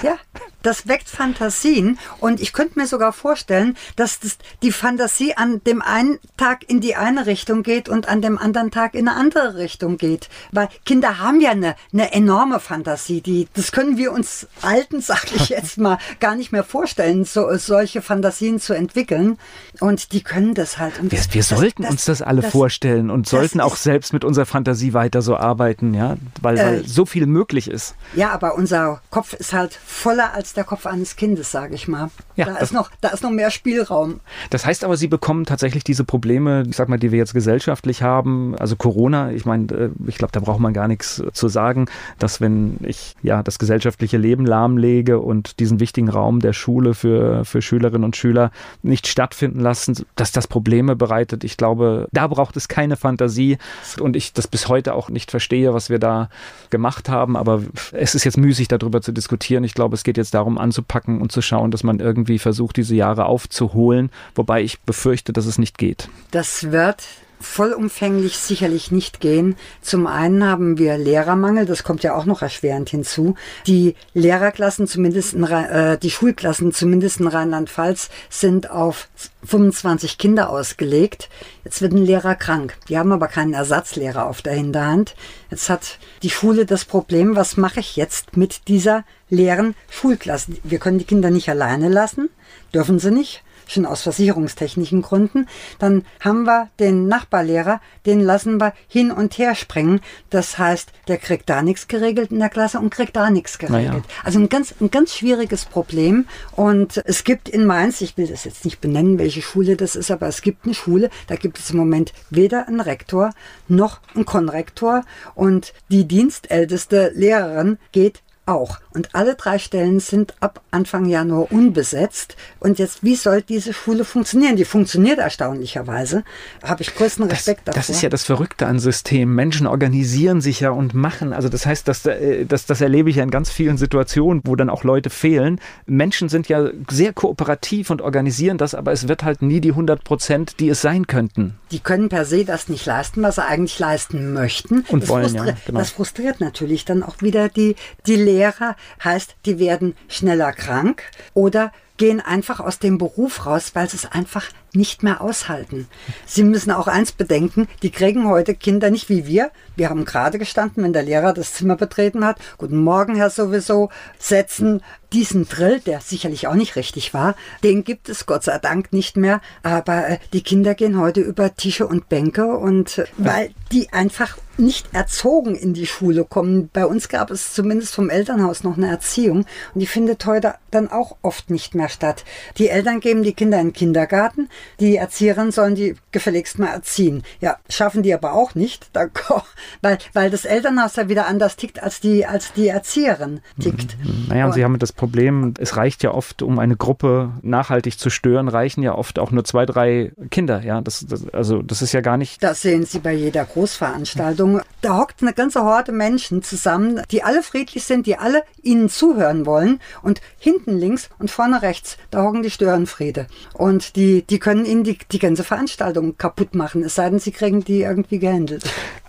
ja. Das weckt Fantasien und ich könnte mir sogar vorstellen, dass das, die Fantasie an dem einen Tag in die eine Richtung geht und an dem anderen Tag in eine andere Richtung geht. Weil Kinder haben ja eine, eine enorme Fantasie. Die, das können wir uns Alten, sag ich jetzt mal, gar nicht mehr vorstellen, so, solche Fantasien zu entwickeln. Und die können das halt. Und wir, wir sollten das, uns das alle das, vorstellen und sollten auch selbst mit unserer Fantasie weiter so arbeiten, ja, weil, äh, weil so viel möglich ist. Ja, aber unser Kopf ist halt voller als der Kopf eines Kindes, sage ich mal. Ja, da, ist noch, da ist noch mehr Spielraum. Das heißt aber, Sie bekommen tatsächlich diese Probleme, ich sag mal, die wir jetzt gesellschaftlich haben, also Corona, ich meine, äh, ich glaube, da braucht man gar nichts zu sagen, dass wenn ich ja das gesellschaftliche Leben lahmlege und diesen wichtigen Raum der Schule für, für Schülerinnen und Schüler nicht stattfinden lassen, dass das Probleme bereitet. Ich glaube, da braucht es keine Fantasie und ich das bis heute auch nicht verstehe, was wir da gemacht haben, aber es ist jetzt müßig darüber zu diskutieren. Ich glaube, es geht jetzt darum anzupacken und zu schauen, dass man irgendwie versucht, diese Jahre aufzuholen, wobei ich befürchte, dass es nicht geht. Das wird vollumfänglich sicherlich nicht gehen. Zum einen haben wir Lehrermangel, das kommt ja auch noch erschwerend hinzu. Die Lehrerklassen, zumindest in, äh, die Schulklassen, zumindest in Rheinland-Pfalz, sind auf 25 Kinder ausgelegt. Jetzt wird ein Lehrer krank. Die haben aber keinen Ersatzlehrer auf der Hinterhand. Jetzt hat die Schule das Problem, was mache ich jetzt mit dieser leeren Schulklasse? Wir können die Kinder nicht alleine lassen, dürfen sie nicht schon aus versicherungstechnischen Gründen. Dann haben wir den Nachbarlehrer, den lassen wir hin und her springen. Das heißt, der kriegt da nichts geregelt in der Klasse und kriegt da nichts geregelt. Naja. Also ein ganz, ein ganz schwieriges Problem. Und es gibt in Mainz, ich will das jetzt nicht benennen, welche Schule das ist, aber es gibt eine Schule, da gibt es im Moment weder einen Rektor noch einen Konrektor. Und die dienstälteste Lehrerin geht auch. Und alle drei Stellen sind ab Anfang Januar unbesetzt. Und jetzt, wie soll diese Schule funktionieren? Die funktioniert erstaunlicherweise. Habe ich größten Respekt das, davor. Das ist ja das Verrückte an System. Menschen organisieren sich ja und machen. Also das heißt, das, äh, das, das erlebe ich ja in ganz vielen Situationen, wo dann auch Leute fehlen. Menschen sind ja sehr kooperativ und organisieren das, aber es wird halt nie die 100 Prozent, die es sein könnten. Die können per se das nicht leisten, was sie eigentlich leisten möchten. Und das wollen, ja. Genau. Das frustriert natürlich dann auch wieder die, die Lehrer, heißt, die werden schneller krank oder gehen einfach aus dem Beruf raus, weil sie es einfach nicht mehr aushalten. Sie müssen auch eins bedenken, die kriegen heute Kinder nicht wie wir. Wir haben gerade gestanden, wenn der Lehrer das Zimmer betreten hat. Guten Morgen, Herr sowieso. Setzen diesen Drill, der sicherlich auch nicht richtig war, den gibt es Gott sei Dank nicht mehr. Aber äh, die Kinder gehen heute über Tische und Bänke und äh, weil die einfach nicht erzogen in die Schule kommen. Bei uns gab es zumindest vom Elternhaus noch eine Erziehung und die findet heute dann auch oft nicht mehr statt. Die Eltern geben die Kinder in den Kindergarten, die Erzieherinnen sollen die gefälligst mal erziehen. Ja, schaffen die aber auch nicht, weil, weil das Elternhaus ja wieder anders tickt, als die, als die Erzieherin tickt. Naja, und, und Sie haben das Problem, es reicht ja oft, um eine Gruppe nachhaltig zu stören, reichen ja oft auch nur zwei, drei Kinder. Ja, das, das also das ist ja gar nicht. Das sehen Sie bei jeder Großveranstaltung. Da hockt eine ganze Horde Menschen zusammen, die alle friedlich sind, die alle Ihnen zuhören wollen. Und hinten links und vorne rechts, da hocken die Störenfriede. Und die, die können Ihnen die, die ganze Veranstaltung kaputt machen, es sei denn, Sie kriegen die irgendwie gehandelt.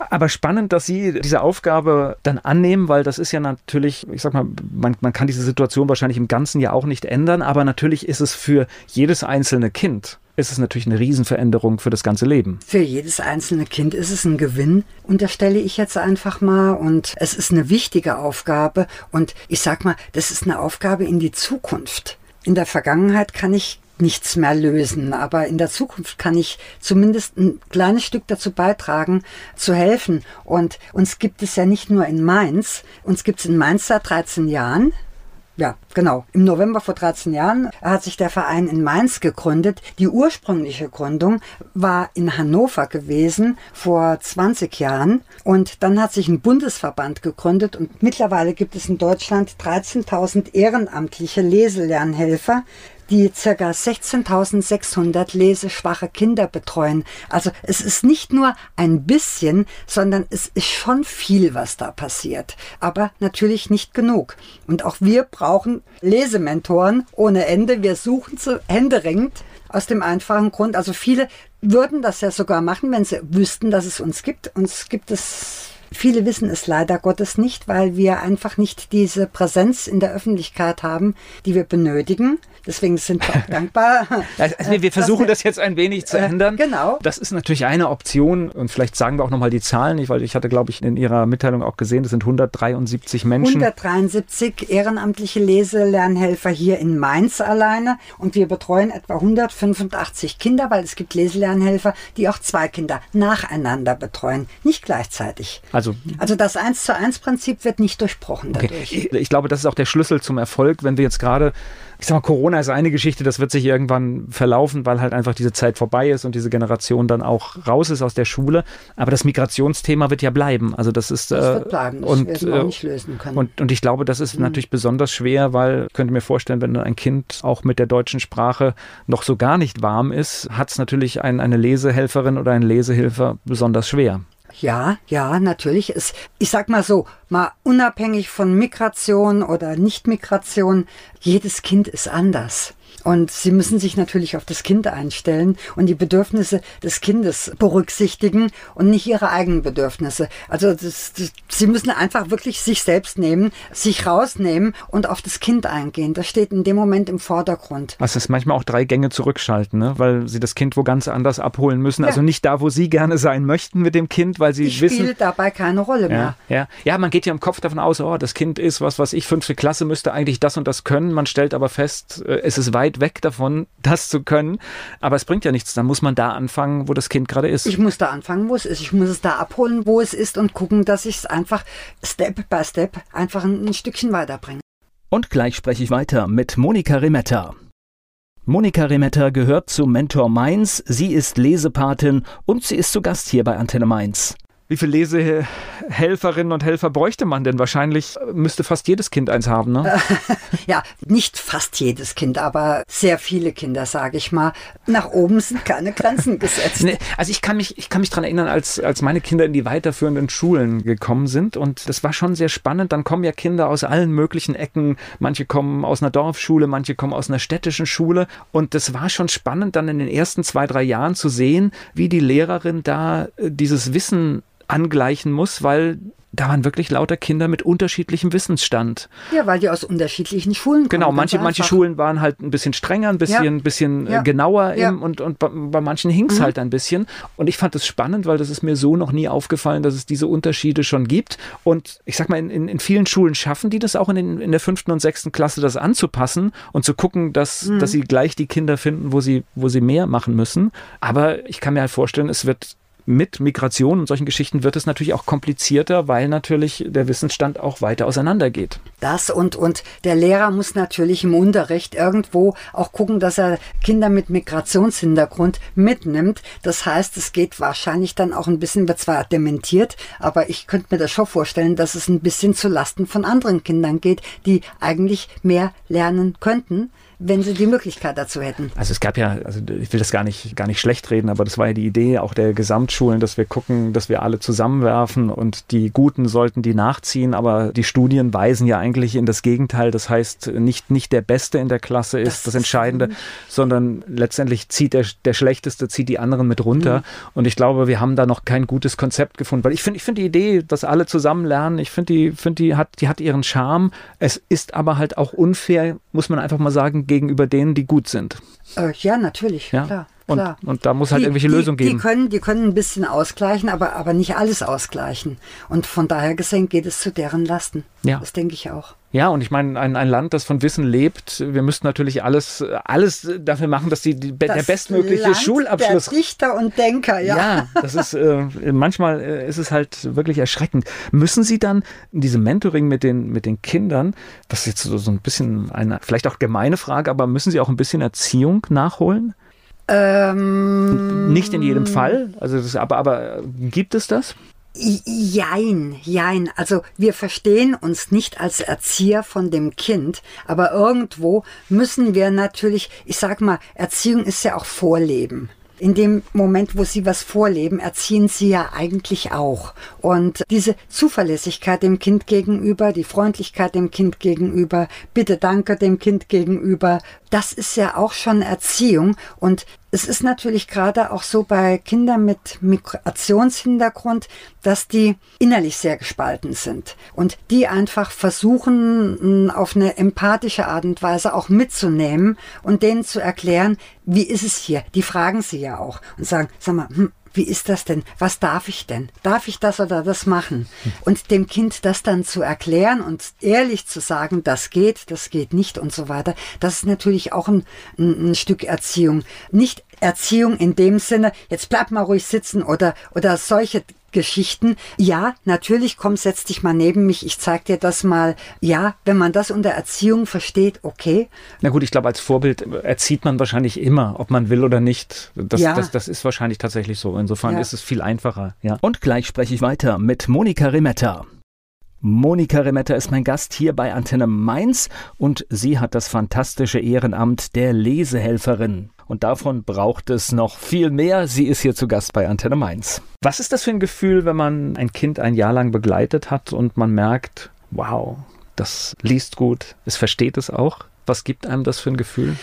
Aber spannend, dass Sie diese Aufgabe dann annehmen, weil das ist ja natürlich, ich sag mal, man, man kann diese Situation Situation wahrscheinlich im ganzen Jahr auch nicht ändern, aber natürlich ist es für jedes einzelne Kind ist es natürlich eine Riesenveränderung für das ganze Leben. Für jedes einzelne Kind ist es ein Gewinn, unterstelle ich jetzt einfach mal. Und es ist eine wichtige Aufgabe. Und ich sag mal, das ist eine Aufgabe in die Zukunft. In der Vergangenheit kann ich nichts mehr lösen, aber in der Zukunft kann ich zumindest ein kleines Stück dazu beitragen, zu helfen. Und uns gibt es ja nicht nur in Mainz, uns gibt es in Mainz seit 13 Jahren. Ja, genau. Im November vor 13 Jahren hat sich der Verein in Mainz gegründet. Die ursprüngliche Gründung war in Hannover gewesen vor 20 Jahren. Und dann hat sich ein Bundesverband gegründet und mittlerweile gibt es in Deutschland 13.000 ehrenamtliche Leselernhelfer, die ca. 16.600 leseschwache Kinder betreuen. Also es ist nicht nur ein bisschen, sondern es ist schon viel, was da passiert. Aber natürlich nicht genug. Und auch wir brauchen Lesementoren ohne Ende. Wir suchen zu händeringend aus dem einfachen Grund. Also viele würden das ja sogar machen, wenn sie wüssten, dass es uns gibt. Uns gibt es Viele wissen es leider Gottes nicht, weil wir einfach nicht diese Präsenz in der Öffentlichkeit haben, die wir benötigen. Deswegen sind wir auch dankbar. Also, also wir versuchen das jetzt ein wenig zu äh, ändern. Genau. Das ist natürlich eine Option und vielleicht sagen wir auch nochmal die Zahlen nicht, weil ich hatte, glaube ich, in Ihrer Mitteilung auch gesehen, das sind 173 Menschen. 173 ehrenamtliche Leselernhelfer hier in Mainz alleine und wir betreuen etwa 185 Kinder, weil es gibt Leselernhelfer, die auch zwei Kinder nacheinander betreuen, nicht gleichzeitig. Also, also das 1 zu 1 Prinzip wird nicht durchbrochen dadurch. Okay. Ich, ich glaube, das ist auch der Schlüssel zum Erfolg, wenn wir jetzt gerade ich sag mal, Corona ist eine Geschichte, das wird sich irgendwann verlaufen, weil halt einfach diese Zeit vorbei ist und diese Generation dann auch raus ist aus der Schule. Aber das Migrationsthema wird ja bleiben. Also das ist das wird äh, bleiben. Das und, werden wir auch nicht lösen können. Und, und ich glaube, das ist mhm. natürlich besonders schwer, weil ich könnte mir vorstellen, wenn ein Kind auch mit der deutschen Sprache noch so gar nicht warm ist, hat es natürlich ein, eine Lesehelferin oder ein Lesehilfer besonders schwer. Ja, ja, natürlich. Es, ich sag mal so, mal unabhängig von Migration oder Nicht-Migration, jedes Kind ist anders. Und sie müssen sich natürlich auf das Kind einstellen und die Bedürfnisse des Kindes berücksichtigen und nicht ihre eigenen Bedürfnisse. Also das, das, sie müssen einfach wirklich sich selbst nehmen, sich rausnehmen und auf das Kind eingehen. Das steht in dem Moment im Vordergrund. Was ist manchmal auch drei Gänge zurückschalten, ne? weil sie das Kind wo ganz anders abholen müssen. Ja. Also nicht da, wo sie gerne sein möchten mit dem Kind, weil sie ich wissen. spielt dabei keine Rolle mehr. Ja, ja. ja, man geht ja im Kopf davon aus, oh, das Kind ist was, was ich fünfte Klasse müsste eigentlich das und das können. Man stellt aber fest, äh, es ist weit weit weg davon, das zu können. Aber es bringt ja nichts. Dann muss man da anfangen, wo das Kind gerade ist. Ich muss da anfangen, wo es ist. Ich muss es da abholen, wo es ist und gucken, dass ich es einfach Step by Step einfach ein, ein Stückchen weiterbringe. Und gleich spreche ich weiter mit Monika Remetta. Monika Remetta gehört zu Mentor Mainz. Sie ist Lesepatin und sie ist zu Gast hier bei Antenne Mainz. Wie viele Lesehelferinnen und Helfer bräuchte man denn? Wahrscheinlich müsste fast jedes Kind eins haben, ne? ja, nicht fast jedes Kind, aber sehr viele Kinder, sage ich mal. Nach oben sind keine Grenzen gesetzt. Nee, also ich kann mich, ich kann mich daran erinnern, als, als meine Kinder in die weiterführenden Schulen gekommen sind und das war schon sehr spannend. Dann kommen ja Kinder aus allen möglichen Ecken. Manche kommen aus einer Dorfschule, manche kommen aus einer städtischen Schule und das war schon spannend, dann in den ersten zwei, drei Jahren zu sehen, wie die Lehrerin da äh, dieses Wissen angleichen muss, weil da waren wirklich lauter Kinder mit unterschiedlichem Wissensstand. Ja, weil die aus unterschiedlichen Schulen kommen. Genau, manche, manche Schulen waren halt ein bisschen strenger, ein bisschen, ja. bisschen äh, ja. genauer ja. Im, und, und bei, bei manchen hing es mhm. halt ein bisschen. Und ich fand es spannend, weil das ist mir so noch nie aufgefallen, dass es diese Unterschiede schon gibt. Und ich sag mal, in, in, in vielen Schulen schaffen die das auch in, den, in der fünften und sechsten Klasse, das anzupassen und zu gucken, dass, mhm. dass sie gleich die Kinder finden, wo sie, wo sie mehr machen müssen. Aber ich kann mir halt vorstellen, es wird mit Migration und solchen Geschichten wird es natürlich auch komplizierter, weil natürlich der Wissensstand auch weiter auseinandergeht. Das und, und der Lehrer muss natürlich im Unterricht irgendwo auch gucken, dass er Kinder mit Migrationshintergrund mitnimmt. Das heißt, es geht wahrscheinlich dann auch ein bisschen, wird zwar dementiert, aber ich könnte mir das schon vorstellen, dass es ein bisschen zu Lasten von anderen Kindern geht, die eigentlich mehr lernen könnten wenn sie die Möglichkeit dazu hätten. Also es gab ja, also ich will das gar nicht, gar nicht schlecht reden, aber das war ja die Idee auch der Gesamtschulen, dass wir gucken, dass wir alle zusammenwerfen und die Guten sollten die nachziehen, aber die Studien weisen ja eigentlich in das Gegenteil. Das heißt, nicht, nicht der Beste in der Klasse ist das, das Entscheidende, ist, sondern letztendlich zieht der, der Schlechteste, zieht die anderen mit runter. Mhm. Und ich glaube, wir haben da noch kein gutes Konzept gefunden, weil ich finde, ich finde die Idee, dass alle zusammen lernen, ich finde die, finde die hat, die hat ihren Charme. Es ist aber halt auch unfair, muss man einfach mal sagen, gegenüber denen, die gut sind. Äh, ja, natürlich, ja? klar. Und, klar. und da muss halt die, irgendwelche die, Lösungen geben. Die können, die können ein bisschen ausgleichen, aber, aber nicht alles ausgleichen. Und von daher gesehen geht es zu deren Lasten. Ja. Das denke ich auch. Ja, und ich meine, ein, ein Land, das von Wissen lebt, wir müssten natürlich alles, alles dafür machen, dass die, die das der bestmögliche Land Schulabschluss. Der Dichter und Denker, ja. Ja, das ist äh, manchmal äh, ist es halt wirklich erschreckend. Müssen Sie dann in diesem Mentoring mit den, mit den Kindern, das ist jetzt so, so ein bisschen eine, vielleicht auch gemeine Frage, aber müssen Sie auch ein bisschen Erziehung nachholen? Ähm, Nicht in jedem Fall, also das, aber, aber gibt es das? Jein, jein. Also wir verstehen uns nicht als Erzieher von dem Kind, aber irgendwo müssen wir natürlich, ich sag mal, Erziehung ist ja auch Vorleben in dem Moment, wo sie was vorleben, erziehen sie ja eigentlich auch. Und diese Zuverlässigkeit dem Kind gegenüber, die Freundlichkeit dem Kind gegenüber, bitte danke dem Kind gegenüber, das ist ja auch schon Erziehung. Und es ist natürlich gerade auch so bei Kindern mit Migrationshintergrund, dass die innerlich sehr gespalten sind und die einfach versuchen, auf eine empathische Art und Weise auch mitzunehmen und denen zu erklären, wie ist es hier? Die fragen sie ja auch und sagen, sag mal, hm, wie ist das denn? Was darf ich denn? Darf ich das oder das machen? Und dem Kind das dann zu erklären und ehrlich zu sagen, das geht, das geht nicht und so weiter, das ist natürlich auch ein, ein, ein Stück Erziehung. Nicht Erziehung in dem Sinne, jetzt bleib mal ruhig sitzen oder, oder solche Geschichten. Ja, natürlich, komm, setz dich mal neben mich, ich zeig dir das mal. Ja, wenn man das unter Erziehung versteht, okay. Na gut, ich glaube, als Vorbild erzieht man wahrscheinlich immer, ob man will oder nicht. Das, ja. das, das ist wahrscheinlich tatsächlich so. Insofern ja. ist es viel einfacher. Ja. Und gleich spreche ich weiter mit Monika Remetta. Monika Remetta ist mein Gast hier bei Antenne Mainz und sie hat das fantastische Ehrenamt der Lesehelferin. Und davon braucht es noch viel mehr. Sie ist hier zu Gast bei Antenne Mainz. Was ist das für ein Gefühl, wenn man ein Kind ein Jahr lang begleitet hat und man merkt, wow, das liest gut, es versteht es auch? Was gibt einem das für ein Gefühl?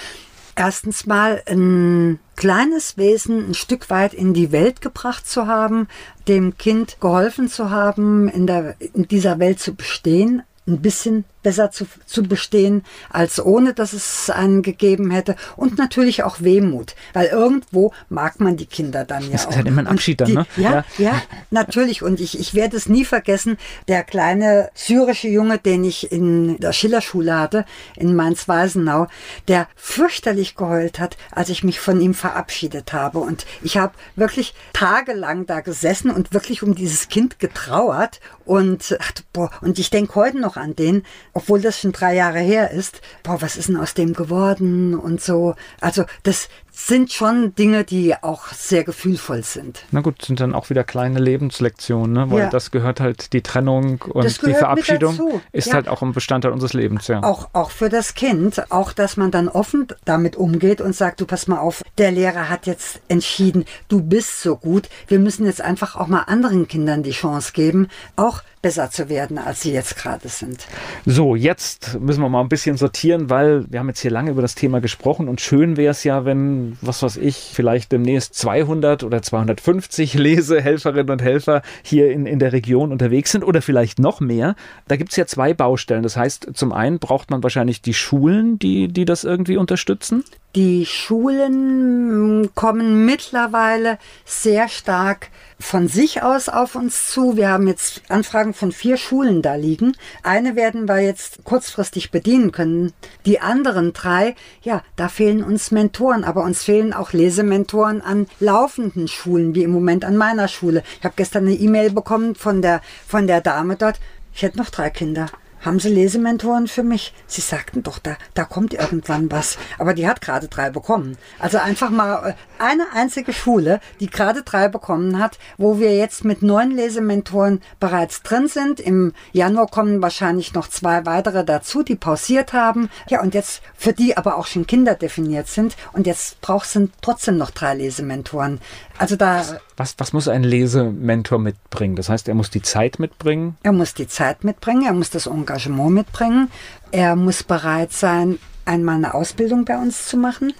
Erstens mal ein kleines Wesen ein Stück weit in die Welt gebracht zu haben, dem Kind geholfen zu haben, in, der, in dieser Welt zu bestehen, ein bisschen besser zu, zu bestehen als ohne, dass es einen gegeben hätte. Und natürlich auch Wehmut, weil irgendwo mag man die Kinder dann ja das auch. ist halt immer ein Abschied dann, die, ne? Ja, ja, ja, natürlich. Und ich, ich werde es nie vergessen, der kleine syrische Junge, den ich in der Schillerschule hatte, in Mainz-Weisenau, der fürchterlich geheult hat, als ich mich von ihm verabschiedet habe. Und ich habe wirklich tagelang da gesessen und wirklich um dieses Kind getrauert und, ach, boah, und ich denke heute noch an den, obwohl das schon drei Jahre her ist, boah, was ist denn aus dem geworden und so. Also das, sind schon Dinge, die auch sehr gefühlvoll sind. Na gut, sind dann auch wieder kleine Lebenslektionen, ne? weil ja. das gehört halt die Trennung und die Verabschiedung ist ja. halt auch ein Bestandteil unseres Lebens. Ja. Auch, auch für das Kind, auch dass man dann offen damit umgeht und sagt, du pass mal auf, der Lehrer hat jetzt entschieden, du bist so gut, wir müssen jetzt einfach auch mal anderen Kindern die Chance geben, auch besser zu werden, als sie jetzt gerade sind. So, jetzt müssen wir mal ein bisschen sortieren, weil wir haben jetzt hier lange über das Thema gesprochen und schön wäre es ja, wenn was weiß ich, vielleicht demnächst 200 oder 250 Lesehelferinnen und Helfer hier in, in der Region unterwegs sind oder vielleicht noch mehr. Da gibt es ja zwei Baustellen. Das heißt, zum einen braucht man wahrscheinlich die Schulen, die, die das irgendwie unterstützen. Die Schulen kommen mittlerweile sehr stark von sich aus auf uns zu. Wir haben jetzt Anfragen von vier Schulen da liegen. Eine werden wir jetzt kurzfristig bedienen können. Die anderen drei, ja, da fehlen uns Mentoren, aber uns fehlen auch Lesementoren an laufenden Schulen, wie im Moment an meiner Schule. Ich habe gestern eine E-Mail bekommen von der, von der Dame dort. Ich hätte noch drei Kinder. Haben Sie Lesementoren für mich? Sie sagten doch, da, da kommt irgendwann was. Aber die hat gerade drei bekommen. Also einfach mal äh, eine einzige Schule, die gerade drei bekommen hat, wo wir jetzt mit neun Lesementoren bereits drin sind. Im Januar kommen wahrscheinlich noch zwei weitere dazu, die pausiert haben. Ja, und jetzt für die aber auch schon Kinder definiert sind. Und jetzt braucht es trotzdem noch drei Lesementoren. Also da. Was, was muss ein Lesementor mitbringen? Das heißt, er muss die Zeit mitbringen? Er muss die Zeit mitbringen, er muss das Engagement mitbringen, er muss bereit sein, einmal eine Ausbildung bei uns zu machen.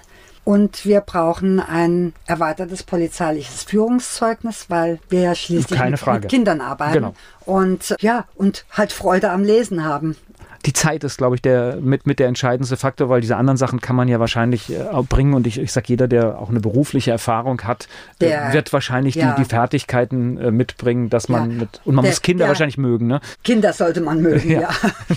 Und wir brauchen ein erweitertes polizeiliches Führungszeugnis, weil wir ja schließlich mit, mit, Kindern arbeiten. Genau. Und ja, und halt Freude am Lesen haben die Zeit ist, glaube ich, der mit, mit der entscheidendste Faktor, weil diese anderen Sachen kann man ja wahrscheinlich äh, bringen. Und ich, ich sage, jeder, der auch eine berufliche Erfahrung hat, äh, der, wird wahrscheinlich ja. die, die Fertigkeiten äh, mitbringen, dass man ja. mit, und man der, muss Kinder der, wahrscheinlich mögen, ne? Kinder sollte man mögen, ja. ja.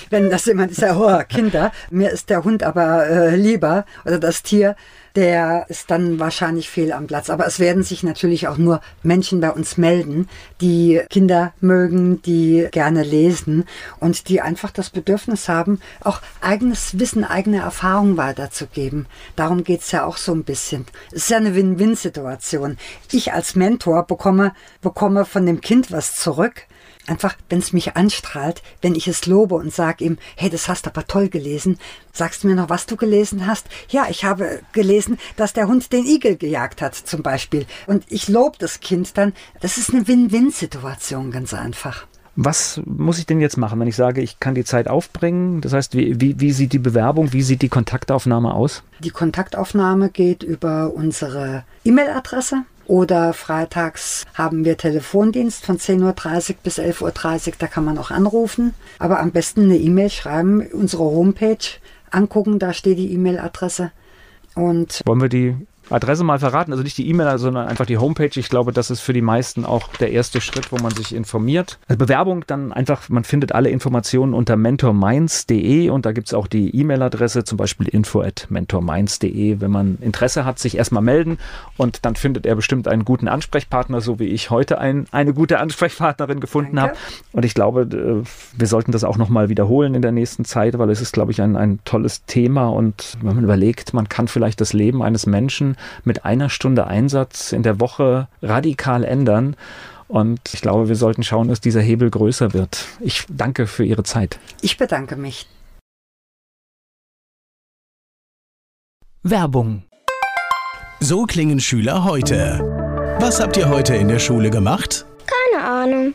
Wenn das jemand ist, ja, oh, Kinder. Mir ist der Hund aber äh, lieber oder das Tier der ist dann wahrscheinlich fehl am Platz. Aber es werden sich natürlich auch nur Menschen bei uns melden, die Kinder mögen, die gerne lesen und die einfach das Bedürfnis haben, auch eigenes Wissen, eigene Erfahrungen weiterzugeben. Darum geht's ja auch so ein bisschen. Es ist ja eine Win-Win-Situation. Ich als Mentor bekomme, bekomme von dem Kind was zurück, Einfach, wenn es mich anstrahlt, wenn ich es lobe und sage ihm, hey, das hast du aber toll gelesen. Sagst du mir noch, was du gelesen hast? Ja, ich habe gelesen, dass der Hund den Igel gejagt hat, zum Beispiel. Und ich lobe das Kind dann. Das ist eine Win-Win-Situation, ganz einfach. Was muss ich denn jetzt machen, wenn ich sage, ich kann die Zeit aufbringen? Das heißt, wie, wie, wie sieht die Bewerbung, wie sieht die Kontaktaufnahme aus? Die Kontaktaufnahme geht über unsere E-Mail-Adresse oder freitags haben wir Telefondienst von 10.30 Uhr bis 11.30 Uhr, da kann man auch anrufen. Aber am besten eine E-Mail schreiben, unsere Homepage angucken, da steht die E-Mail-Adresse. Und Wollen wir die Adresse mal verraten, also nicht die E-Mail, sondern einfach die Homepage. Ich glaube, das ist für die meisten auch der erste Schritt, wo man sich informiert. Also Bewerbung dann einfach, man findet alle Informationen unter mentorminds.de und da gibt es auch die E-Mail-Adresse, zum Beispiel info at mentorminds.de. Wenn man Interesse hat, sich erstmal melden und dann findet er bestimmt einen guten Ansprechpartner, so wie ich heute ein, eine gute Ansprechpartnerin gefunden habe. Und ich glaube, äh, wir sollten das auch nochmal wiederholen in der nächsten Zeit, weil es ist, glaube ich, ein, ein tolles Thema und wenn man überlegt, man kann vielleicht das Leben eines Menschen mit einer Stunde Einsatz in der Woche radikal ändern. Und ich glaube, wir sollten schauen, dass dieser Hebel größer wird. Ich danke für Ihre Zeit. Ich bedanke mich. Werbung. So klingen Schüler heute. Was habt ihr heute in der Schule gemacht? Keine Ahnung.